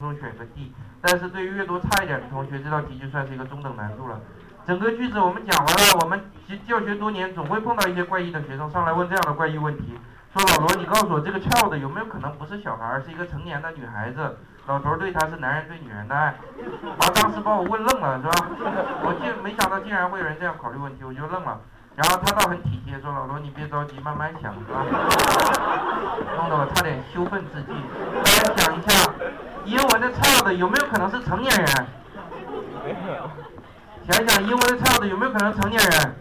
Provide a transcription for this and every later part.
中选个 D，但是对于阅读差一点的同学，这道题就算是一个中等难度了。整个句子我们讲完了，我们教学多年，总会碰到一些怪异的学生上来问这样的怪异问题，说老罗，你告诉我这个 child 有没有可能不是小孩，是一个成年的女孩子？老头对她是男人对女人的爱。啊，当时把我问愣了，是吧？我竟没想到竟然会有人这样考虑问题，我就愣了。然后他倒很体贴，说老罗你别着急，慢慢想，是吧？弄得我差点羞愤自尽。英文的 child 有没有可能是成年人？想想英文的 child 有没有可能成年人？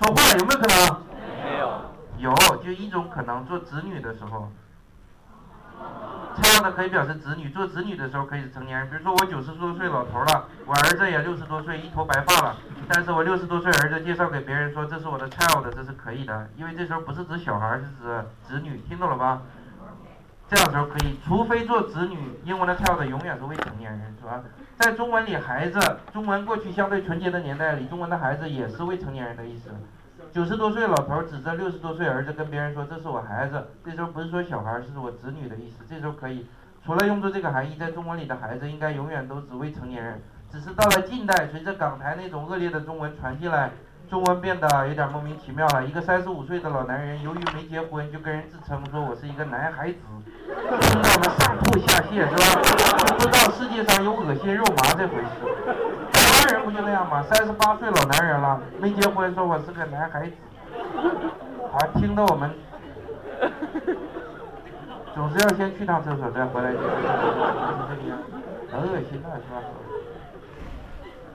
说话有没有可能？没有。有，就一种可能，做子女的时候，child 可以表示子女，做子女的时候可以是成年人。比如说我九十多岁老头了，我儿子也六十多岁，一头白发了，但是我六十多岁儿子介绍给别人说这是我的 child，这是可以的，因为这时候不是指小孩，是指子女，听懂了吧？这样时候可以，除非做子女，英文的 child 永远是未成年人，是吧？在中文里，孩子，中文过去相对纯洁的年代里，中文的孩子也是未成年人的意思。九十多岁老头指着六十多岁儿子跟别人说：“这是我孩子。”这时候不是说小孩，是我子女的意思。这时候可以，除了用作这个含义，在中文里的孩子应该永远都只未成年人。只是到了近代，随着港台那种恶劣的中文传进来。中文变得有点莫名其妙了。一个三十五岁的老男人，由于没结婚，就跟人自称说：“我是一个男孩子。”听到我们上吐下泻，是吧？不知道世界上有恶心肉麻这回事。台湾人不就那样吗？三十八岁老男人了，没结婚，说我是个男孩子。啊，听得我们总是要先去趟厕所再回来。就是这个样很恶心的，是吧？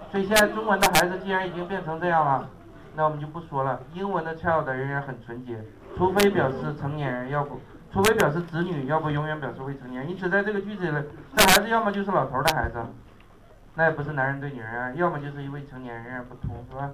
所以现在中文的孩子既然已经变成这样了。那我们就不说了，英文的 child 仍然很纯洁，除非表示成年人，要不，除非表示子女，要不永远表示未成年。因此在这个句子里，这孩子要么就是老头的孩子，那也不是男人对女人，要么就是一位成年人，不通，是吧？